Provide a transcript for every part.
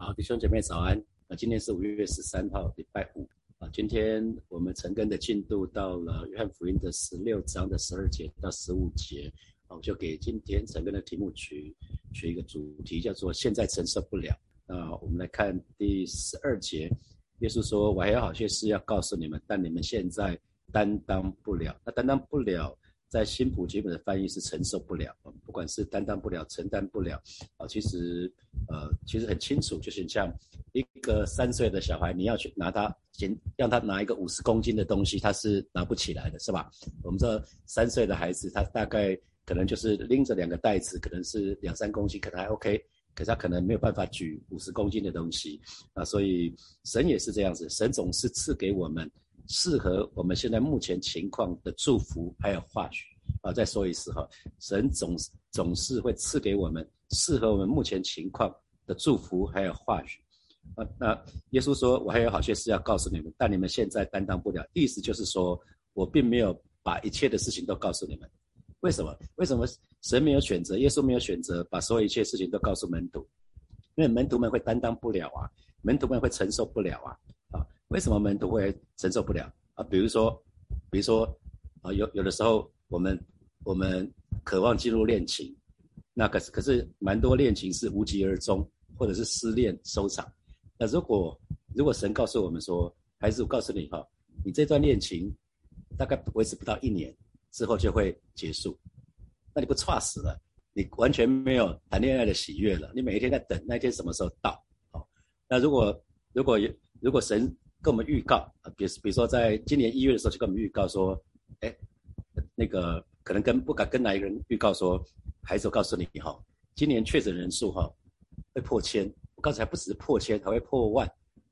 好，弟兄姐妹早安。啊，今天是五月十三号，礼拜五。啊，今天我们陈根的进度到了约翰福音的十六章的十二节到十五节。啊，我就给今天陈根的题目取取一个主题，叫做“现在承受不了”。那我们来看第十二节，耶稣说：“我还有好些事要告诉你们，但你们现在担当不了。”那担当不了。在新普基本的翻译是承受不了，不管是担当不了、承担不了，啊，其实，呃，其实很清楚，就是像一个三岁的小孩，你要去拿他，先让他拿一个五十公斤的东西，他是拿不起来的，是吧？我们这三岁的孩子，他大概可能就是拎着两个袋子，可能是两三公斤，可能还 OK，可是他可能没有办法举五十公斤的东西，啊，所以神也是这样子，神总是赐给我们。适合我们现在目前情况的祝福，还有话语啊！再说一次哈，神总是总是会赐给我们适合我们目前情况的祝福，还有话语啊。那耶稣说：“我还有好些事要告诉你们，但你们现在担当不了。”意思就是说我并没有把一切的事情都告诉你们。为什么？为什么神没有选择？耶稣没有选择把所有一切事情都告诉门徒？因为门徒们会担当不了啊，门徒们会承受不了啊。为什么门徒会承受不了啊？比如说，比如说，啊，有有的时候我们我们渴望进入恋情，那可是可是蛮多恋情是无疾而终，或者是失恋收场。那如果如果神告诉我们说，还是我告诉你哈，你这段恋情大概维持不到一年之后就会结束，那你不差死了？你完全没有谈恋爱的喜悦了，你每一天在等那一天什么时候到？好，那如果如果如果神跟我们预告啊，比比如说在今年一月的时候就跟我们预告说，哎，那个可能跟不敢跟哪一个人预告说，孩子，我告诉你哈，今年确诊人数哈会破千，我刚才不只是破千，还会破万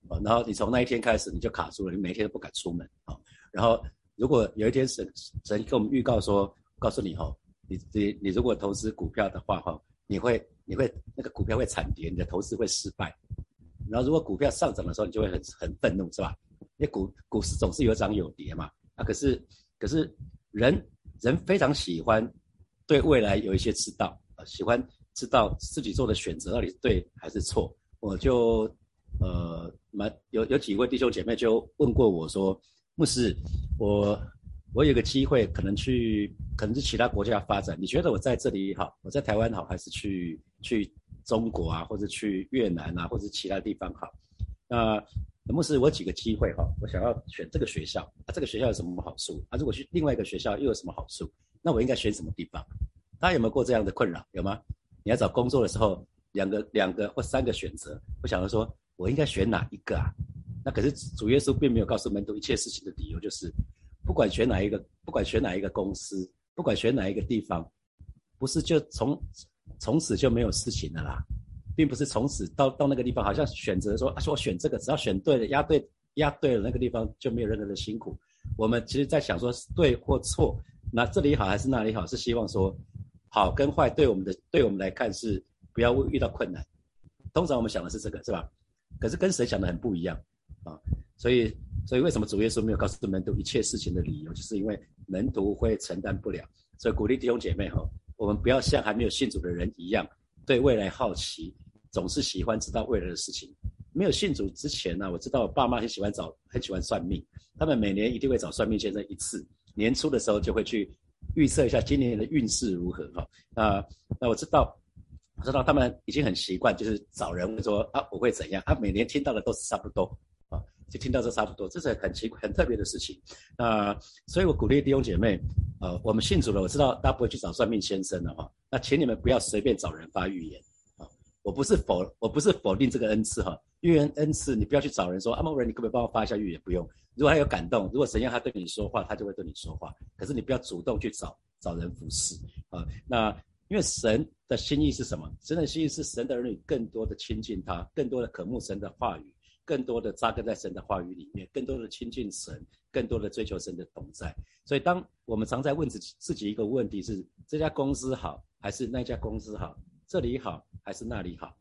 啊。然后你从那一天开始你就卡住了，你每天都不敢出门啊。然后如果有一天神神跟我们预告说，告诉你哈，你你你如果投资股票的话哈，你会你会那个股票会惨跌，你的投资会失败。然后，如果股票上涨的时候，你就会很很愤怒，是吧？因为股股市总是有涨有跌嘛。啊，可是可是人人非常喜欢对未来有一些知道啊，喜欢知道自己做的选择到底是对还是错。我就呃，蛮有有几位弟兄姐妹就问过我说，牧师，我我有个机会可能去，可能是其他国家发展，你觉得我在这里好，我在台湾好，还是去去？中国啊，或者去越南啊，或者其他地方好。那牧师，我几个机会哈，我想要选这个学校啊，这个学校有什么好处啊？如果去另外一个学校又有什么好处？那我应该选什么地方？大家有没有过这样的困扰？有吗？你要找工作的时候，两个、两个或三个选择，我想要说，我应该选哪一个啊？那可是主耶稣并没有告诉门徒一切事情的理由，就是不管选哪一个，不管选哪一个公司，不管选哪一个地方，不是就从。从此就没有事情了啦，并不是从此到到那个地方，好像选择说啊，说我选这个，只要选对了，押对押对了，那个地方就没有任何的辛苦。我们其实在想说是对或错，那这里好还是那里好，是希望说好跟坏对我们的对我们来看是不要遇到困难。通常我们想的是这个，是吧？可是跟谁想的很不一样啊。所以所以为什么主耶稣没有告诉门徒一切事情的理由，就是因为门徒会承担不了。所以鼓励弟兄姐妹哈。我们不要像还没有信主的人一样，对未来好奇，总是喜欢知道未来的事情。没有信主之前呢，我知道我爸妈很喜欢找，很喜欢算命。他们每年一定会找算命先生一次，年初的时候就会去预测一下今年的运势如何哈。那那我知道，我知道他们已经很习惯，就是找人说啊我会怎样，他每年听到的都是差不多。就听到这差不多，这是很奇怪很特别的事情。那所以我鼓励弟兄姐妹，呃，我们信主了，我知道大家不会去找算命先生的哈。那请你们不要随便找人发预言啊！我不是否我不是否定这个恩赐哈，预言恩赐你不要去找人说阿某人，你可不可以帮我发一下预言？不用。如果他有感动，如果神要他对你说话，他就会对你说话。可是你不要主动去找找人服侍啊。那因为神的心意是什么？神的心意是神的儿女更多的亲近他，更多的渴慕神的话语。更多的扎根在神的话语里面，更多的亲近神，更多的追求神的同在。所以，当我们常在问自己自己一个问题：是这家公司好，还是那家公司好？这里好，还是那里好？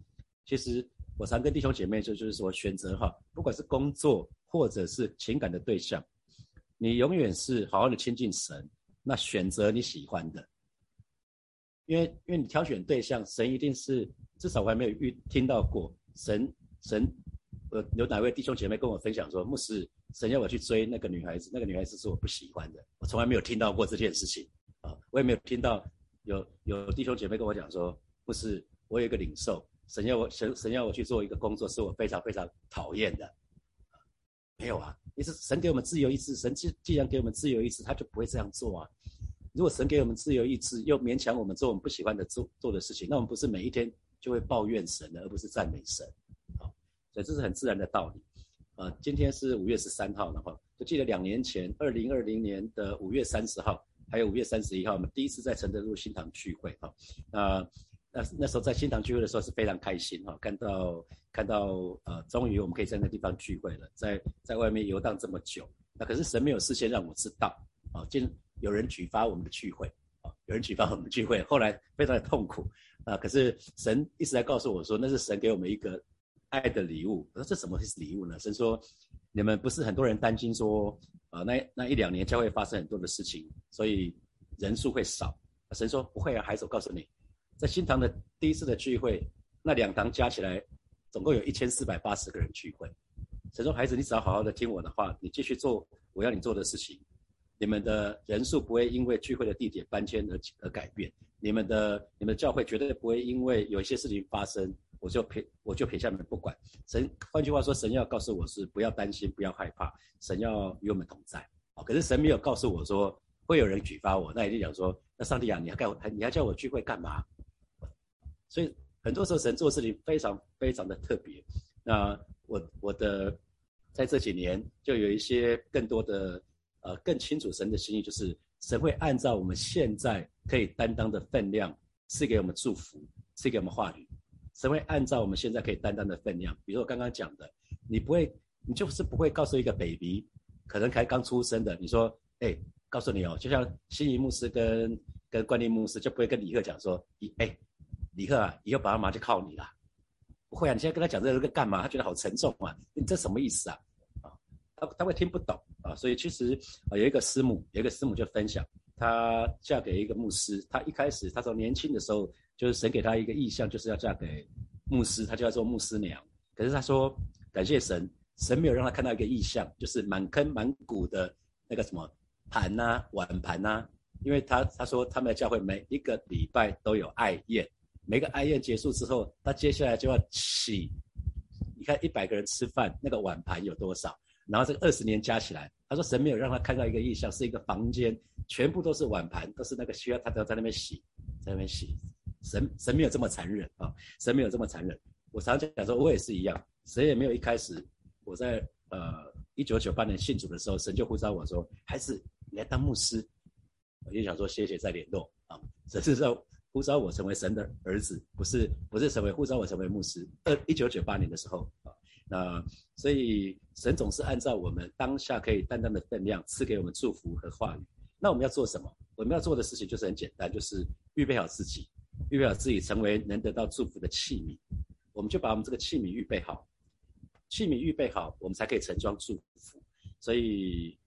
其实，我常跟弟兄姐妹说，就是说，选择哈，不管是工作或者是情感的对象，你永远是好好的亲近神，那选择你喜欢的。因为，因为你挑选对象，神一定是至少我还没有遇听到过神。神，有，有哪位弟兄姐妹跟我分享说，牧师，神要我去追那个女孩子，那个女孩子是我不喜欢的，我从来没有听到过这件事情啊，我也没有听到有有弟兄姐妹跟我讲说，牧师，我有一个领受，神要我神神要我去做一个工作，是我非常非常讨厌的，没有啊，你是神给我们自由意志，神既既然给我们自由意志，他就不会这样做啊。如果神给我们自由意志，又勉强我们做我们不喜欢的做做的事情，那我们不是每一天就会抱怨神的，而不是赞美神，所以这是很自然的道理。呃，今天是五月十三号了哈，就记得两年前，二零二零年的五月三十号，还有五月三十一号，我们第一次在承德路新堂聚会哈。那那那时候在新堂聚会的时候是非常开心哈，看到看到呃，终于我们可以在那地方聚会了，在在外面游荡这么久，那可是神没有事先让我知道啊，今。有人举发我们的聚会啊，有人举发我们的聚会，后来非常的痛苦啊。可是神一直在告诉我说，那是神给我们一个爱的礼物。我说这怎么是礼物呢？神说，你们不是很多人担心说，啊，那那一两年将会发生很多的事情，所以人数会少。神说不会啊，孩子，我告诉你，在新堂的第一次的聚会，那两堂加起来，总共有一千四百八十个人聚会。神说，孩子，你只要好好的听我的话，你继续做我要你做的事情。你们的人数不会因为聚会的地点搬迁而而改变，你们的你们的教会绝对不会因为有一些事情发生，我就撇我就撇下你们不管。神换句话说，神要告诉我是不要担心，不要害怕，神要与我们同在。哦，可是神没有告诉我说会有人举发我，那一定讲说，那上帝啊，你要干你还叫我聚会干嘛？所以很多时候神做事情非常非常的特别。那我我的在这几年就有一些更多的。呃，更清楚神的心意，就是神会按照我们现在可以担当的分量赐给我们祝福，赐给我们话语。神会按照我们现在可以担当的分量，比如我刚刚讲的，你不会，你就是不会告诉一个 baby，可能才刚出生的，你说，哎，告诉你哦，就像新仪牧师跟跟关立牧师就不会跟李贺讲说，哎，李贺啊，以后爸爸妈妈就靠你了，不会啊，你现在跟他讲这个干嘛？他觉得好沉重啊，你这什么意思啊？啊，他他会听不懂。啊，所以其实啊，有一个师母，有一个师母就分享，她嫁给一个牧师。她一开始，她从年轻的时候，就是神给他一个意向，就是要嫁给牧师，他就要做牧师娘。可是他说，感谢神，神没有让他看到一个意向，就是满坑满谷的那个什么盘呐、碗盘呐。因为他他说他们的教会每一个礼拜都有爱宴，每个爱宴结束之后，他接下来就要洗。你看一百个人吃饭，那个碗盘有多少？然后这个二十年加起来，他说神没有让他看到一个意象，是一个房间，全部都是碗盘，都是那个需要他都要在那边洗，在那边洗。神神没有这么残忍啊，神没有这么残忍。我常常讲说，我也是一样，神也没有一开始我在呃一九九八年信主的时候，神就呼召我说，孩子你来当牧师，我就想说谢谢再联络啊，神是说呼召我成为神的儿子，不是不是成为呼召我成为牧师。二一九九八年的时候啊。那所以神总是按照我们当下可以担当的分量赐给我们祝福和话语。那我们要做什么？我们要做的事情就是很简单，就是预备好自己，预备好自己成为能得到祝福的器皿。我们就把我们这个器皿预备好，器皿预备好，我们才可以盛装祝福。所以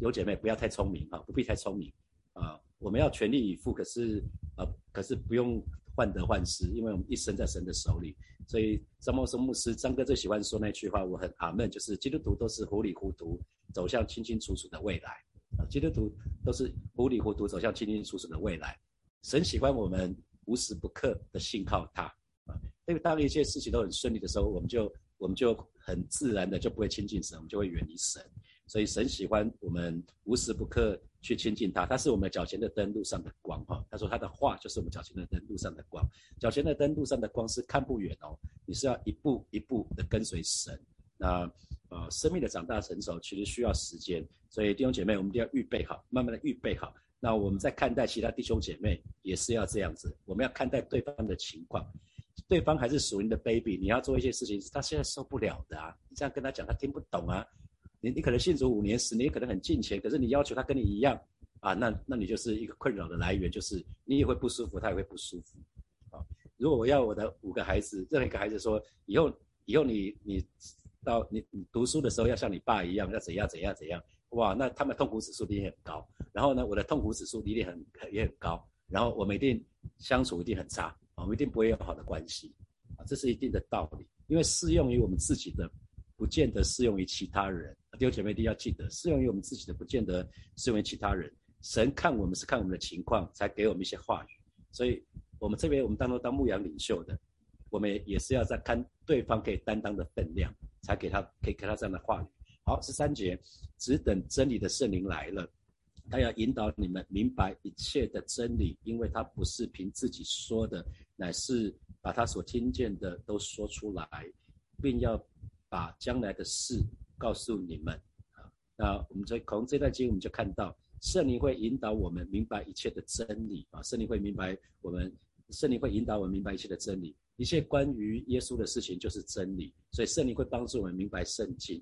有姐妹不要太聪明哈，不必太聪明啊。我们要全力以赴，可是呃，可是不用患得患失，因为我们一生在神的手里。所以张茂生牧师张哥最喜欢说那句话，我很阿门，就是基督徒都是糊里糊涂走向清清楚楚的未来啊，基督徒都是糊里糊涂走向清清楚楚的未来。神喜欢我们无时不刻的信靠他啊，因为当一切事情都很顺利的时候，我们就我们就很自然的就不会亲近神，我们就会远离神。所以神喜欢我们无时不刻。去亲近他，他是我们脚前的灯，路上的光。哈，他说他的话就是我们脚前的灯，路上的光。脚前的灯，路上的光是看不远哦，你是要一步一步的跟随神。那呃，生命的长大成熟其实需要时间，所以弟兄姐妹，我们一定要预备好，慢慢的预备好。那我们在看待其他弟兄姐妹也是要这样子，我们要看待对方的情况，对方还是属于你的 baby，你要做一些事情，他现在受不了的啊，你这样跟他讲，他听不懂啊。你你可能信主五年十年，可能很近钱，可是你要求他跟你一样啊，那那你就是一个困扰的来源，就是你也会不舒服，他也会不舒服啊。如果我要我的五个孩子，任何一个孩子说以后以后你你到你你读书的时候要像你爸一样，要怎样怎样怎样，哇，那他们痛苦指数一定很高。然后呢，我的痛苦指数一定很也很高，然后我们一定相处一定很差，我们一定不会有好的关系啊，这是一定的道理因为适用于我们自己的，不见得适用于其他人。弟兄姐妹一定要记得，适用于我们自己的，不见得适用于其他人。神看我们是看我们的情况，才给我们一些话语。所以，我们这边我们当中当牧羊领袖的，我们也也是要在看对方可以担当的分量，才给他可以给他这样的话语。好，十三节，只等真理的圣灵来了，他要引导你们明白一切的真理，因为他不是凭自己说的，乃是把他所听见的都说出来，并要把将来的事告诉你们。啊，那我们在从这段经我们就看到。圣灵会引导我们明白一切的真理啊！圣灵会明白我们，圣灵会引导我们明白一切的真理，一切关于耶稣的事情就是真理。所以圣灵会帮助我们明白圣经，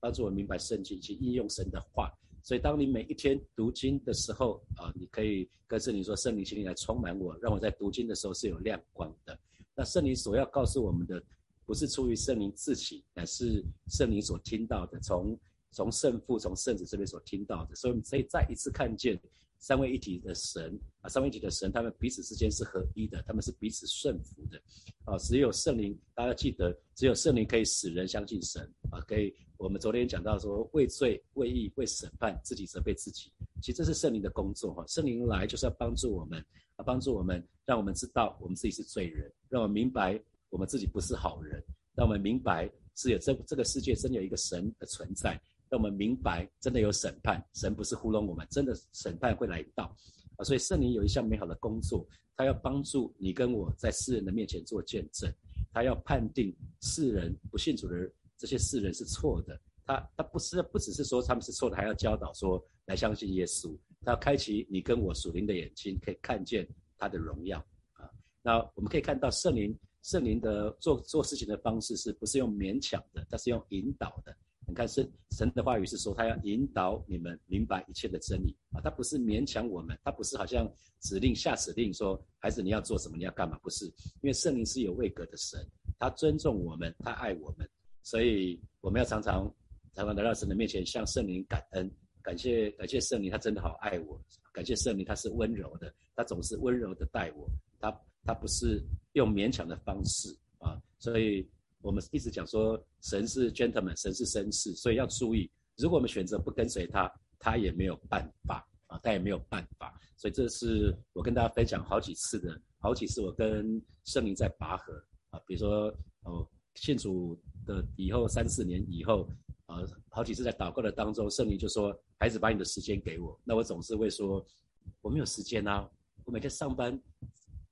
帮助我明白圣经，及应用神的话。所以当你每一天读经的时候啊，你可以跟圣灵说：“圣灵，请你来充满我，让我在读经的时候是有亮光的。”那圣灵所要告诉我们的，不是出于圣灵自己，乃是圣灵所听到的，从。从圣父、从圣子这边所听到的，所以我们可以再一次看见三位一体的神啊，三位一体的神，他们彼此之间是合一的，他们是彼此顺服的啊。只有圣灵，大家记得，只有圣灵可以使人相信神啊。可以，我们昨天讲到说，为罪、为义、为审判，自己责备自己，其实这是圣灵的工作哈。圣灵来就是要帮助我们啊，帮助我们，让我们知道我们自己是罪人，让我们明白我们自己不是好人，让我们明白是有这这个世界真有一个神的存在。让我们明白，真的有审判，神不是糊弄我们，真的审判会来到啊！所以圣灵有一项美好的工作，他要帮助你跟我在世人的面前做见证，他要判定世人不信主的这些世人是错的，他他不是不只是说他们是错的，还要教导说来相信耶稣，他要开启你跟我属灵的眼睛，可以看见他的荣耀啊！那我们可以看到圣灵圣灵的做做事情的方式，是不是用勉强的，他是用引导的。你看，神神的话语是说，他要引导你们明白一切的真理。啊，他不是勉强我们，他不是好像指令下指令说，孩子你要做什么，你要干嘛？不是，因为圣灵是有位格的神，他尊重我们，他爱我们，所以我们要常常常常来到神的面前，向圣灵感恩，感谢感谢圣灵，他真的好爱我，感谢圣灵，他是温柔的，他总是温柔的待我，他他不是用勉强的方式。啊，所以。我们一直讲说，神是 gentleman，神是绅士，所以要注意。如果我们选择不跟随他，他也没有办法啊，他也没有办法。所以这是我跟大家分享好几次的，好几次我跟圣灵在拔河啊。比如说哦，信主的以后三四年以后啊，好几次在祷告的当中，圣灵就说：“孩子，把你的时间给我。”那我总是会说：“我没有时间啊，我每天上班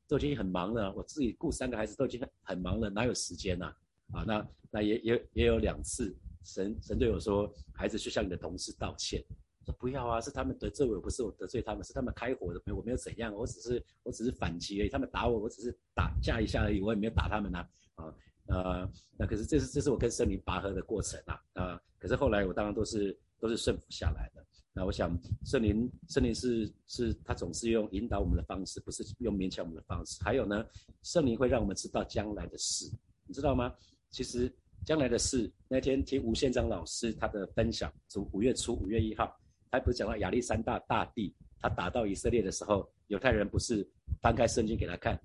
都已经很忙了，我自己顾三个孩子都已经很很忙了，哪有时间呐？”啊，那那也也也有两次，神神对我说，孩子去向你的同事道歉。说不要啊，是他们得罪我，不是我得罪他们，是他们开火的，我没有怎样，我只是我只是反击而已。他们打我，我只是打架一下而已，我也没有打他们呐。啊，呃，那可是这是这是我跟圣灵拔河的过程啊。啊，可是后来我当然都是都是顺服下来的。那我想圣灵圣灵是是他总是用引导我们的方式，不是用勉强我们的方式。还有呢，圣灵会让我们知道将来的事，你知道吗？其实将来的事，那天听吴宪章老师他的分享，从五月初五月一号，他不是讲到亚历山大大帝他打到以色列的时候，犹太人不是翻开圣经给他看，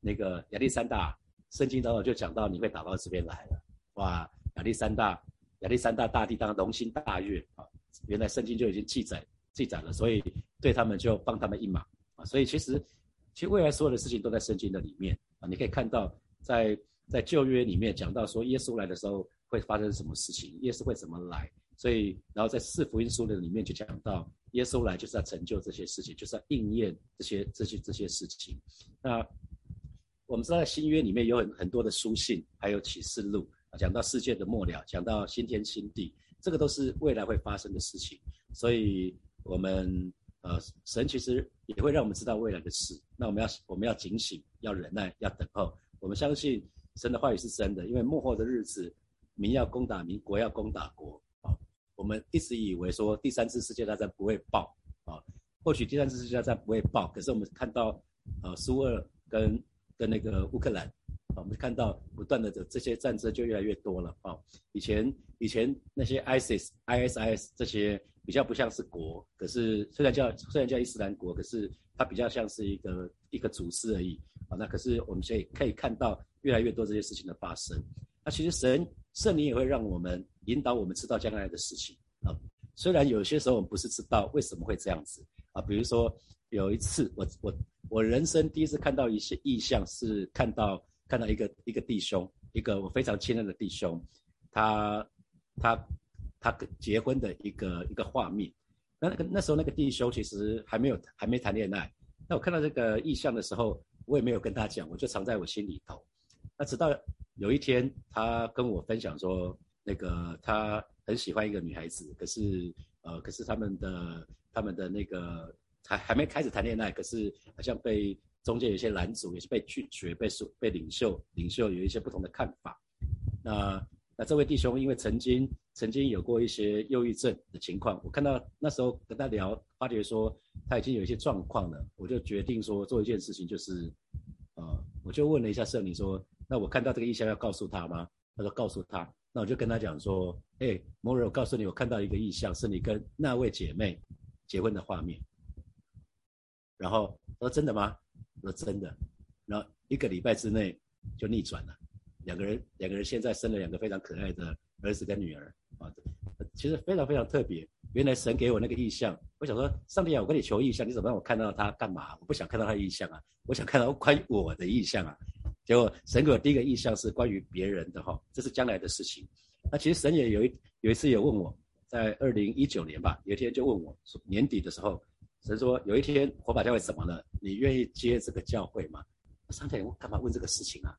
那个亚历山大圣经当中就讲到你会打到这边来了，哇，亚历山大亚历山大大帝当然龙心大悦啊，原来圣经就已经记载记载了，所以对他们就帮他们一马啊，所以其实其实未来所有的事情都在圣经的里面啊，你可以看到在。在旧约里面讲到说，耶稣来的时候会发生什么事情，耶稣会怎么来，所以然后在四福音书的里面就讲到，耶稣来就是要成就这些事情，就是要应验这些这些这些事情。那我们知道在新约里面有很很多的书信，还有启示录啊，讲到世界的末了，讲到新天新地，这个都是未来会发生的事情。所以我们呃神其实也会让我们知道未来的事，那我们要我们要警醒，要忍耐，要等候。我们相信。神的话语是真的，因为幕后的日子，民要攻打民，国要攻打国啊。我们一直以为说第三次世界大战不会爆啊，或许第三次世界大战不会爆，可是我们看到，呃，苏俄跟跟那个乌克兰，啊，我们看到不断的这这些战争就越来越多了啊。以前以前那些 ISIS、ISIS 这些比较不像是国，可是虽然叫虽然叫伊斯兰国，可是它比较像是一个一个组织而已那可是我们现在可以看到。越来越多这些事情的发生，那其实神圣灵也会让我们引导我们知道将来的事情啊。虽然有些时候我们不是知道为什么会这样子啊，比如说有一次我我我人生第一次看到一些意象，是看到看到一个一个弟兄，一个我非常亲爱的弟兄，他他他结婚的一个一个画面。那那个那时候那个弟兄其实还没有还没谈恋爱。那我看到这个意象的时候，我也没有跟他讲，我就藏在我心里头。那直到有一天，他跟我分享说，那个他很喜欢一个女孩子，可是呃，可是他们的他们的那个还还没开始谈恋爱，可是好像被中间有一些拦阻，也是被拒绝，被受被领袖领袖有一些不同的看法。那那这位弟兄因为曾经曾经有过一些忧郁症的情况，我看到那时候跟他聊，发觉说他已经有一些状况了，我就决定说做一件事情，就是呃，我就问了一下圣灵说。那我看到这个意象要告诉他吗？他说告诉他。那我就跟他讲说，哎，某人，我告诉你，我看到一个意象，是你跟那位姐妹结婚的画面。然后他说真的吗？我说真的。然后一个礼拜之内就逆转了，两个人两个人现在生了两个非常可爱的儿子跟女儿啊，其实非常非常特别。原来神给我那个意象，我想说，上帝啊，我跟你求意象，你怎么让我看到他干嘛？我不想看到他的意象啊，我想看到关于我的意象啊。结果神给我第一个意象是关于别人的哈，这是将来的事情。那其实神也有一有一次也问我，在二零一九年吧，有一天就问我年底的时候，神说有一天火把教会怎么了？你愿意接这个教会吗？上天，我干嘛问这个事情啊？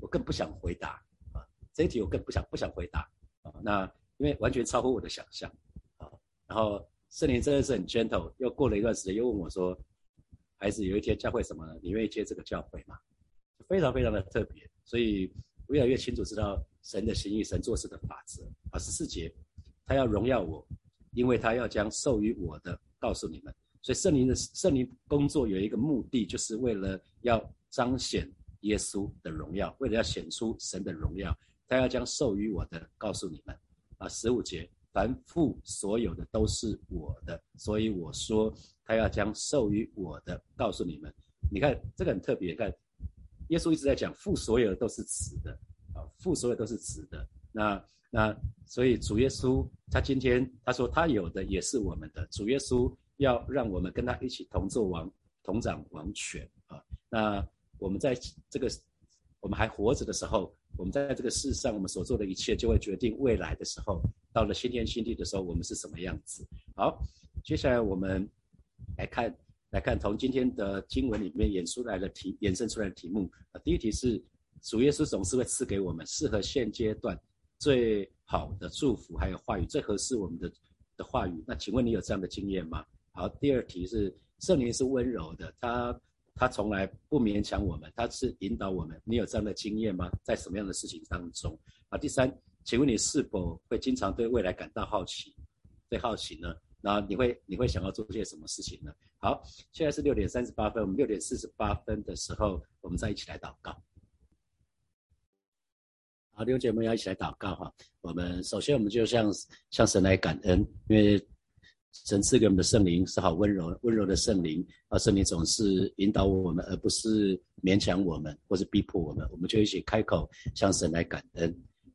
我更不想回答啊，这一题我更不想不想回答啊。那因为完全超乎我的想象啊。然后圣灵真的是很 gentle，又过了一段时间又问我说，孩子有一天教会什么呢？你愿意接这个教会吗？非常非常的特别，所以越来越清楚知道神的心意、神做事的法则。啊，十四节，他要荣耀我，因为他要将授予我的告诉你们。所以圣灵的圣灵工作有一个目的，就是为了要彰显耶稣的荣耀，为了要显出神的荣耀，他要将授予我的告诉你们。啊，十五节，凡父所有的都是我的，所以我说他要将授予我的告诉你们。你看这个很特别，看。耶稣一直在讲父所有的都是慈的，啊，父所有都是慈的。那那所以主耶稣他今天他说他有的也是我们的。主耶稣要让我们跟他一起同做王、同掌王权啊。那我们在这个我们还活着的时候，我们在这个世上我们所做的一切就会决定未来的时候，到了新天新地的时候我们是什么样子。好，接下来我们来看。来看从今天的经文里面演出来的题，衍生出来的题目啊，第一题是主耶稣总是会赐给我们适合现阶段最好的祝福，还有话语最合适我们的的话语。那请问你有这样的经验吗？好，第二题是圣灵是温柔的，他他从来不勉强我们，他是引导我们。你有这样的经验吗？在什么样的事情当中？啊，第三，请问你是否会经常对未来感到好奇？对好奇呢？那你会你会想要做些什么事情呢？好，现在是六点三十八分，我们六点四十八分的时候，我们再一起来祷告。好，弟兄姐妹要一起来祷告哈。我们首先我们就向向神来感恩，因为神赐给我们的圣灵是好温柔温柔的圣灵，啊圣灵总是引导我们，而不是勉强我们或是逼迫我们。我们就一起开口向神来感恩。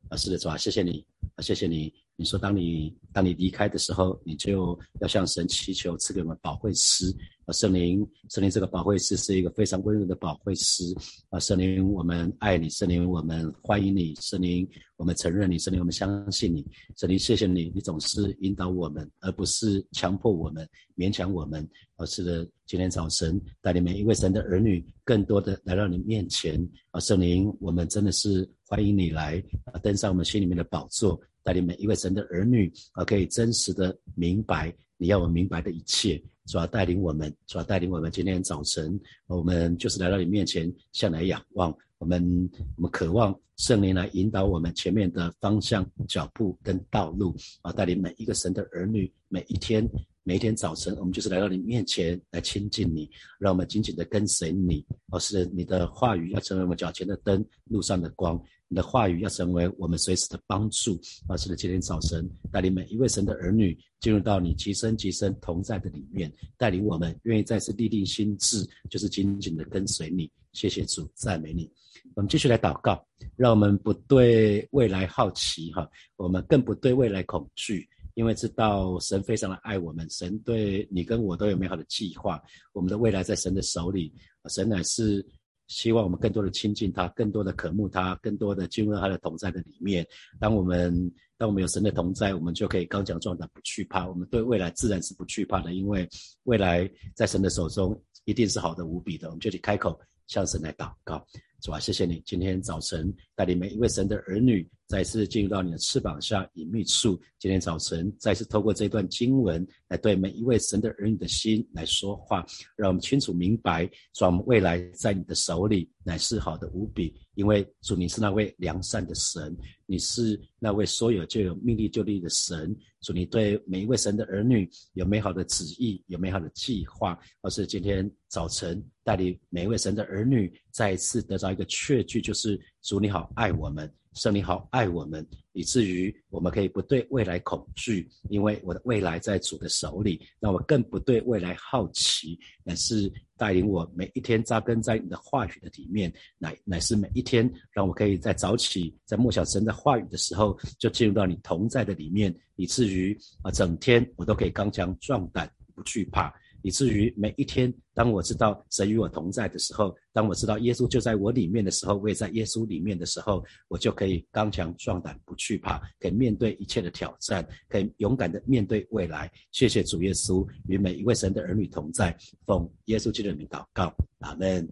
啊，是的，主啊，谢谢你，啊，谢谢你。你说，当你当你离开的时候，你就要向神祈求赐给我们宝贵师啊，圣灵，圣灵这个宝贵师是一个非常温柔的宝贵师啊，圣灵，我们爱你，圣灵，我们欢迎你，圣灵，我们承认你，圣灵，我们相信你，圣灵，谢谢你，你总是引导我们，而不是强迫我们、勉强我们。而是的，今天早晨带领每一位神的儿女，更多的来到你面前啊，圣灵，我们真的是欢迎你来啊，登上我们心里面的宝座。带领每一位神的儿女啊，可以真实的明白你要我明白的一切，主要带领我们，主要带领我们。今天早晨，我们就是来到你面前，向来仰望。我们我们渴望圣灵来引导我们前面的方向、脚步跟道路啊，带领每一个神的儿女，每一天每一天早晨，我们就是来到你面前来亲近你，让我们紧紧的跟随你。而是你的话语要成为我们脚前的灯，路上的光。你的话语要成为我们随时的帮助。而是的，今天早晨带领每一位神的儿女进入到你极深极深同在的里面，带领我们愿意再次立定心智，就是紧紧的跟随你。谢谢主，赞美你。我们继续来祷告，让我们不对未来好奇哈，我们更不对未来恐惧，因为知道神非常的爱我们，神对你跟我都有美好的计划，我们的未来在神的手里，神乃是希望我们更多的亲近他，更多的渴慕他，更多的进入他的同在的里面。当我们当我们有神的同在，我们就可以刚强壮胆，不惧怕。我们对未来自然是不惧怕的，因为未来在神的手中一定是好的无比的。我们就去开口向神来祷告。主啊，谢谢你今天早晨带领每一位神的儿女再次进入到你的翅膀下隐秘处。今天早晨再次透过这段经文来对每一位神的儿女的心来说话，让我们清楚明白，说我们未来在你的手里乃是好的无比。因为主你是那位良善的神，你是那位说有就有、命立就立的神。主你对每一位神的儿女有美好的旨意，有美好的计划。而是今天早晨带领每一位神的儿女再一次得到一个确据，就是主你好爱我们。圣灵好爱我们，以至于我们可以不对未来恐惧，因为我的未来在主的手里。那我更不对未来好奇，乃是带领我每一天扎根在你的话语的里面，乃乃是每一天让我可以在早起在默想神的话语的时候，就进入到你同在的里面，以至于啊整天我都可以刚强壮胆，不惧怕。以至于每一天，当我知道神与我同在的时候，当我知道耶稣就在我里面的时候，我也在耶稣里面的时候，我就可以刚强壮胆，不惧怕，可以面对一切的挑战，可以勇敢的面对未来。谢谢主耶稣与每一位神的儿女同在，奉耶稣基督的名祷告，阿门。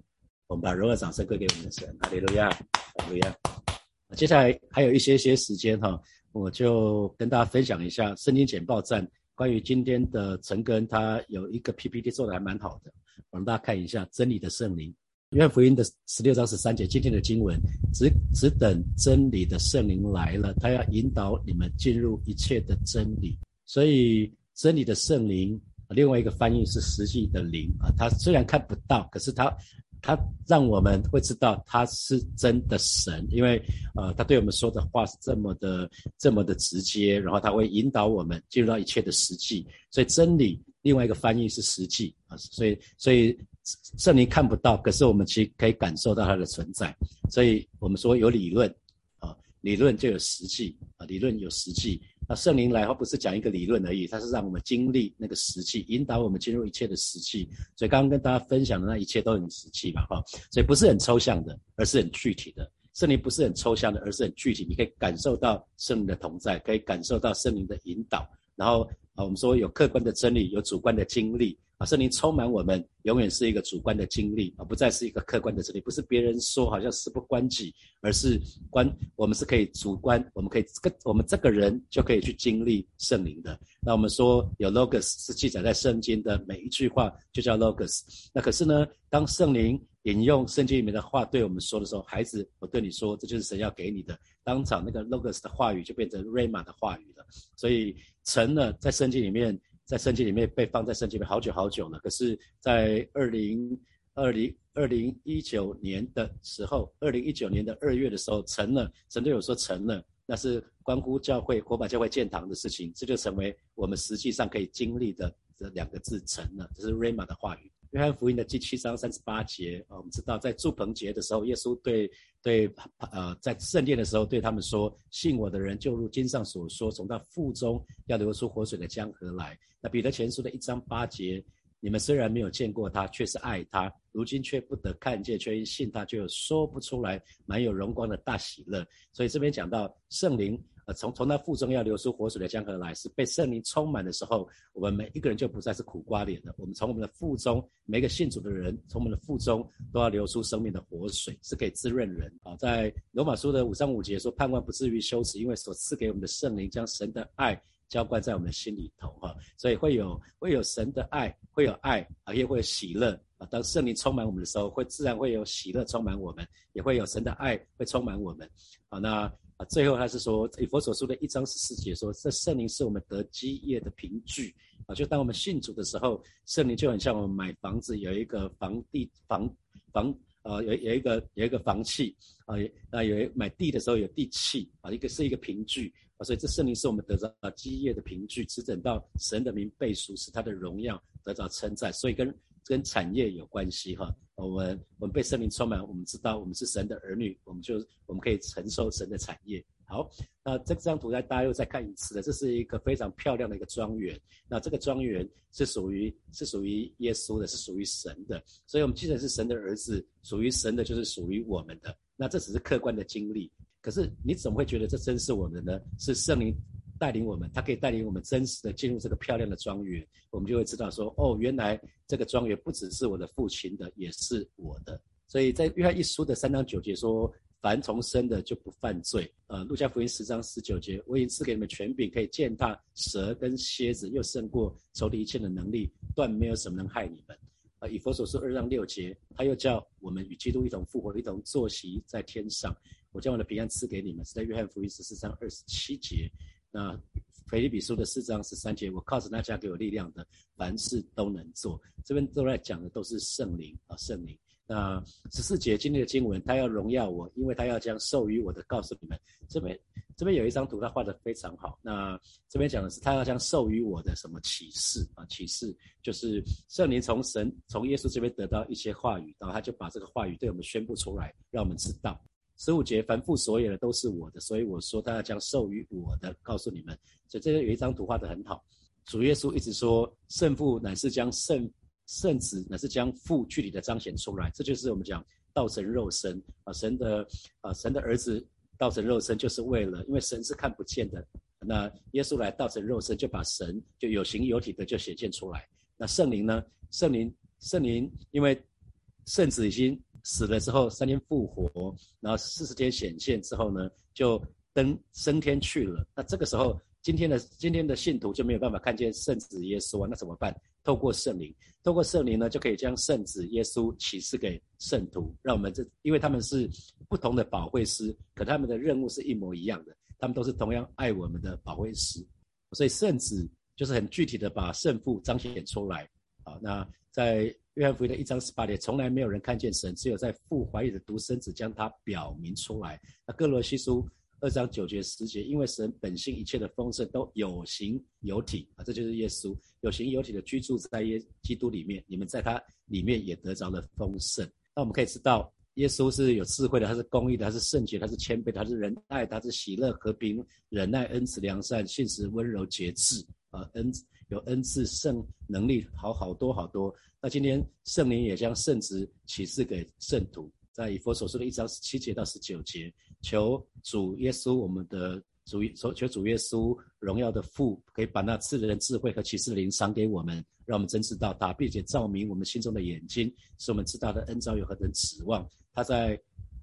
我们把荣耀掌声归给我们的神，哈利路亚，哈利路亚。接下来还有一些些时间哈，我就跟大家分享一下圣经简报站。关于今天的陈根，他有一个 PPT 做的还蛮好的，我让大家看一下真理的圣灵，约翰福音的十六章十三节，今天的经文，只只等真理的圣灵来了，他要引导你们进入一切的真理。所以真理的圣灵，另外一个翻译是实际的灵啊，他虽然看不到，可是他。他让我们会知道他是真的神，因为呃，他对我们说的话是这么的、这么的直接，然后他会引导我们进入到一切的实际。所以真理另外一个翻译是实际啊，所以所以圣灵看不到，可是我们其实可以感受到它的存在。所以我们说有理论啊，理论就有实际啊，理论有实际。那圣灵来，他不是讲一个理论而已，他是让我们经历那个实际，引导我们进入一切的实际。所以刚刚跟大家分享的那一切都很实际嘛，哈。所以不是很抽象的，而是很具体的。圣灵不是很抽象的，而是很具体，你可以感受到圣灵的同在，可以感受到圣灵的引导。然后啊，我们说有客观的真理，有主观的经历。啊，圣灵充满我们，永远是一个主观的经历，而不再是一个客观的经历。不是别人说，好像事不关己，而是关我们是可以主观，我们可以跟我们这个人就可以去经历圣灵的。那我们说有 logos 是记载在圣经的每一句话就叫 logos。那可是呢，当圣灵引用圣经里面的话对我们说的时候，孩子，我对你说，这就是神要给你的。当场那个 logos 的话语就变成 rama 的话语了。所以成了在圣经里面。在圣经里面被放在圣经里面好久好久了，可是，在二零二零二零一九年的时候，二零一九年的二月的时候成了，神队友说成了，那是关乎教会火把教会建堂的事情，这就成为我们实际上可以经历的这两个字成了，这是 Rama 的话语。约翰福音的第七章三十八节，我们知道在祝棚节的时候，耶稣对对呃在圣殿的时候对他们说：“信我的人就如经上所说，从他腹中要流出活水的江河来。”那彼得前书的一章八节，你们虽然没有见过他，却是爱他；如今却不得看见，却因信他，就有说不出来满有荣光的大喜乐。所以这边讲到圣灵。呃从从那腹中要流出活水的江河来，是被圣灵充满的时候，我们每一个人就不再是苦瓜脸了。我们从我们的腹中，每个信主的人，从我们的腹中都要流出生命的活水，是可以滋润人啊。在罗马书的五章五节说，盼望不至于羞耻，因为所赐给我们的圣灵将神的爱浇灌在我们心里头哈，所以会有会有神的爱，会有爱啊，也会有喜乐啊。当圣灵充满我们的时候，会自然会有喜乐充满我们，也会有神的爱会充满我们啊。那。啊，最后他是说，以佛所说的一章十四节说，这圣灵是我们得基业的凭据啊。就当我们信主的时候，圣灵就很像我们买房子有一个房地房房呃有有一个有一个房契啊，那有买地的时候有地契啊，一个是一个凭据所以这圣灵是我们得到基业的凭据，只等到神的名背书，使他的荣耀得到称赞。所以跟跟产业有关系哈。我们我们被圣灵充满，我们知道我们是神的儿女，我们就我们可以承受神的产业。好，那这张图呢，大家又再看一次的，这是一个非常漂亮的一个庄园。那这个庄园是属于是属于耶稣的，是属于神的。所以，我们既然是神的儿子，属于神的就是属于我们的。那这只是客观的经历，可是你怎么会觉得这真是我们呢？是圣灵带领我们，他可以带领我们真实的进入这个漂亮的庄园，我们就会知道说，哦，原来这个庄园不只是我的父亲的，也是我的。所以在约翰一书的三章九节说。凡重生的就不犯罪。呃，路加福音十章十九节，我已经赐给你们权柄，可以践踏蛇跟蝎子，又胜过仇敌一切的能力，断没有什么能害你们。呃，以佛所说二章六节，他又叫我们与基督一同复活，一同坐席在天上。我将我的平安赐给你们，是在约翰福音十四章二十七节。那腓立比书的四章十三节，我靠着那加给我力量的，凡事都能做。这边都在讲的都是圣灵啊，圣灵。那十四节今天的经文，他要荣耀我，因为他要将授予我的告诉你们。这边这边有一张图，他画的非常好。那这边讲的是他要将授予我的什么启示啊？启示就是圣灵从神从耶稣这边得到一些话语，然后他就把这个话语对我们宣布出来，让我们知道。十五节凡父所有的都是我的，所以我说他要将授予我的告诉你们。所以这个有一张图画的很好。主耶稣一直说圣父乃是将圣。圣子乃是将父具体的彰显出来，这就是我们讲道成肉身啊，神的啊神的儿子道成肉身，就是为了因为神是看不见的，那耶稣来道成肉身，就把神就有形有体的就显现出来。那圣灵呢？圣灵圣灵因为圣子已经死了之后三天复活，然后四十天显现之后呢，就登升天去了。那这个时候。今天的今天的信徒就没有办法看见圣子耶稣啊，那怎么办？透过圣灵，透过圣灵呢，就可以将圣子耶稣启示给圣徒，让我们这，因为他们是不同的保惠师，可他们的任务是一模一样的，他们都是同样爱我们的保惠师，所以圣子就是很具体的把圣父彰显出来。好，那在约翰福音的一章十八节，从来没有人看见神，只有在父怀里的独生子将他表明出来。那哥罗西书。二章九节十节，因为神本性一切的丰盛都有形有体啊，这就是耶稣有形有体的居住在耶基督里面，你们在他里面也得着了丰盛。那我们可以知道，耶稣是有智慧的，他是公义的，他是圣洁，他是谦卑，他是仁爱，他是喜乐和平、忍耐、恩慈、良善、信实、温柔、节制啊，恩有恩赐、圣能力，好好多好多。那今天圣灵也将圣旨启示给圣徒，在以佛所说的一章十七节到十九节。求主耶稣，我们的主，求求主耶稣荣耀的父，可以把那赐人智慧和启示灵赏给我们，让我们真知道他，并且照明我们心中的眼睛，使我们知道的恩召有何等指望，他在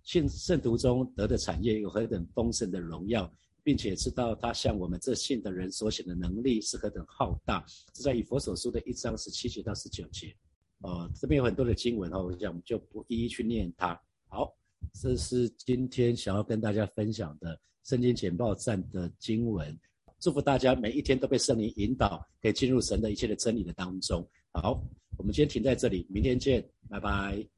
信圣徒中得的产业有何等丰盛的荣耀，并且知道他向我们这信的人所显的能力是何等浩大。这在以佛所书的一章十七节到十九节。哦，这边有很多的经文哈，我想就不一一去念它。好。这是今天想要跟大家分享的圣经简报站的经文，祝福大家每一天都被圣灵引导，可以进入神的一切的真理的当中。好，我们今天停在这里，明天见，拜拜。